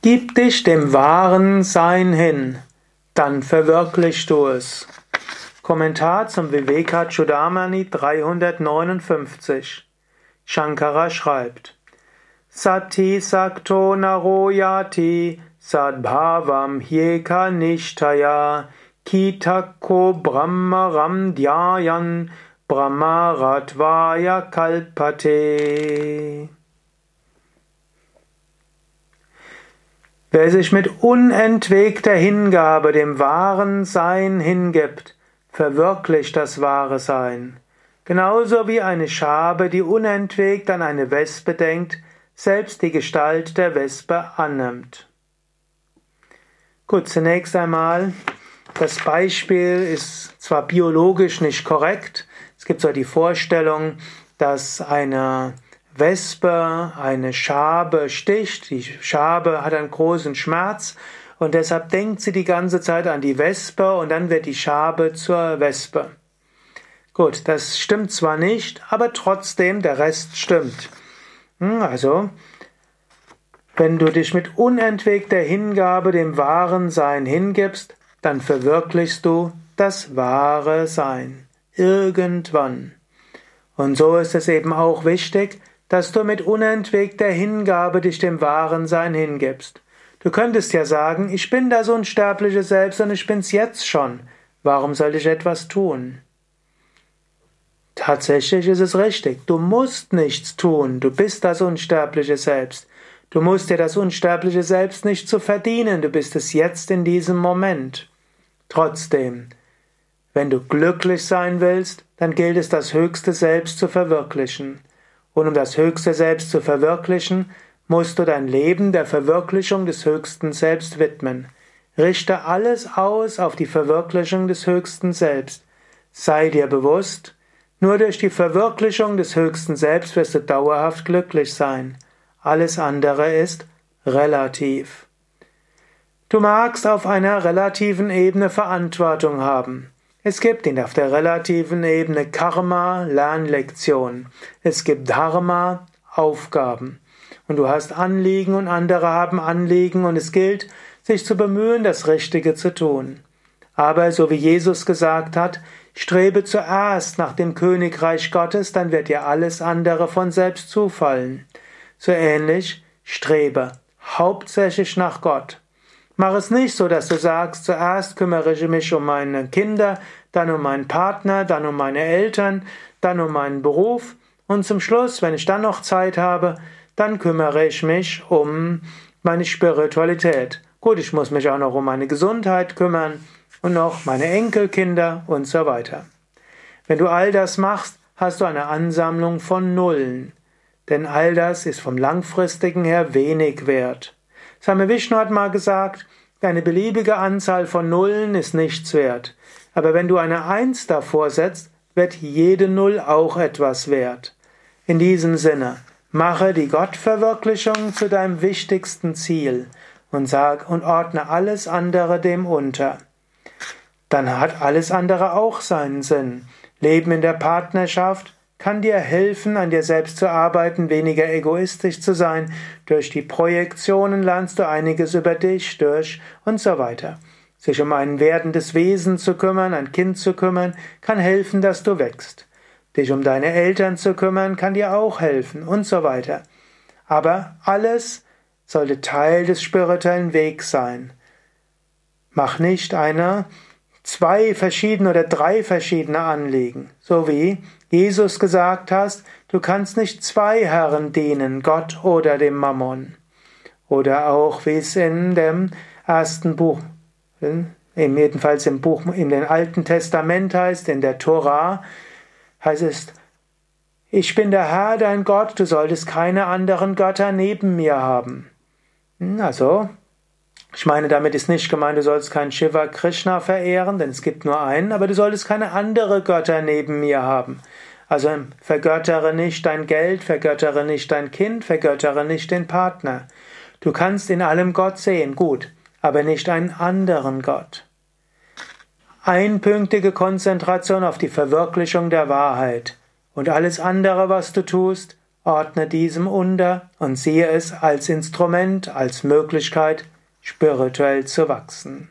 Gib dich dem wahren Sein hin, dann verwirklichst du es. Kommentar zum Vivekachudamani 359. Shankara schreibt: Sati sakto naroyati sadbhavam hyeka nishtaya kitako brahmaram dhyayan brahmaratvaya kalpate. Wer sich mit unentwegter Hingabe dem wahren Sein hingibt, verwirklicht das wahre Sein. Genauso wie eine Schabe, die unentwegt an eine Wespe denkt, selbst die Gestalt der Wespe annimmt. Gut, zunächst einmal, das Beispiel ist zwar biologisch nicht korrekt, es gibt so die Vorstellung, dass eine Wespe eine Schabe sticht, die Schabe hat einen großen Schmerz und deshalb denkt sie die ganze Zeit an die Wespe und dann wird die Schabe zur Wespe. Gut, das stimmt zwar nicht, aber trotzdem der Rest stimmt. Hm, also, wenn du dich mit unentwegter Hingabe dem wahren Sein hingibst, dann verwirklichst du das wahre Sein. Irgendwann. Und so ist es eben auch wichtig, dass du mit unentwegter Hingabe dich dem wahren Sein hingibst. Du könntest ja sagen, ich bin das unsterbliche Selbst und ich bin's jetzt schon. Warum soll ich etwas tun? Tatsächlich ist es richtig. Du musst nichts tun. Du bist das unsterbliche Selbst. Du musst dir das unsterbliche Selbst nicht zu verdienen. Du bist es jetzt in diesem Moment. Trotzdem, wenn du glücklich sein willst, dann gilt es, das höchste Selbst zu verwirklichen. Und um das höchste Selbst zu verwirklichen, musst du dein Leben der Verwirklichung des höchsten Selbst widmen. Richte alles aus auf die Verwirklichung des höchsten Selbst. Sei dir bewusst, nur durch die Verwirklichung des höchsten Selbst wirst du dauerhaft glücklich sein. Alles andere ist relativ. Du magst auf einer relativen Ebene Verantwortung haben. Es gibt ihn auf der relativen Ebene Karma, Lernlektion. Es gibt Dharma, Aufgaben. Und du hast Anliegen und andere haben Anliegen und es gilt, sich zu bemühen, das Richtige zu tun. Aber so wie Jesus gesagt hat, strebe zuerst nach dem Königreich Gottes, dann wird dir alles andere von selbst zufallen. So ähnlich, strebe hauptsächlich nach Gott. Mach es nicht so, dass du sagst, zuerst kümmere ich mich um meine Kinder, dann um meinen Partner, dann um meine Eltern, dann um meinen Beruf und zum Schluss, wenn ich dann noch Zeit habe, dann kümmere ich mich um meine Spiritualität. Gut, ich muss mich auch noch um meine Gesundheit kümmern und noch meine Enkelkinder und so weiter. Wenn du all das machst, hast du eine Ansammlung von Nullen. Denn all das ist vom langfristigen her wenig wert. Same Vishnu hat mal gesagt, eine beliebige Anzahl von Nullen ist nichts wert. Aber wenn du eine Eins davor setzt, wird jede Null auch etwas wert. In diesem Sinne, mache die Gottverwirklichung zu deinem wichtigsten Ziel und sag und ordne alles andere dem unter. Dann hat alles andere auch seinen Sinn. Leben in der Partnerschaft, kann dir helfen, an dir selbst zu arbeiten, weniger egoistisch zu sein. Durch die Projektionen lernst du einiges über dich durch und so weiter. Sich um ein werdendes Wesen zu kümmern, ein Kind zu kümmern, kann helfen, dass du wächst. Dich um deine Eltern zu kümmern, kann dir auch helfen und so weiter. Aber alles sollte Teil des spirituellen Wegs sein. Mach nicht einer zwei verschiedene oder drei verschiedene Anliegen, so wie Jesus gesagt hast, du kannst nicht zwei Herren dienen, Gott oder dem Mammon. Oder auch wie es in dem ersten Buch, jedenfalls im Buch in den Alten Testament heißt, in der Tora, heißt es, ich bin der Herr, dein Gott, du solltest keine anderen Götter neben mir haben. Hm, also, ich meine, damit ist nicht gemeint, du sollst keinen Shiva Krishna verehren, denn es gibt nur einen, aber du solltest keine andere Götter neben mir haben. Also vergöttere nicht dein Geld, vergöttere nicht dein Kind, vergöttere nicht den Partner. Du kannst in allem Gott sehen, gut, aber nicht einen anderen Gott. Einpünktige Konzentration auf die Verwirklichung der Wahrheit und alles andere, was du tust, ordne diesem unter und siehe es als Instrument, als Möglichkeit, spirituell zu wachsen.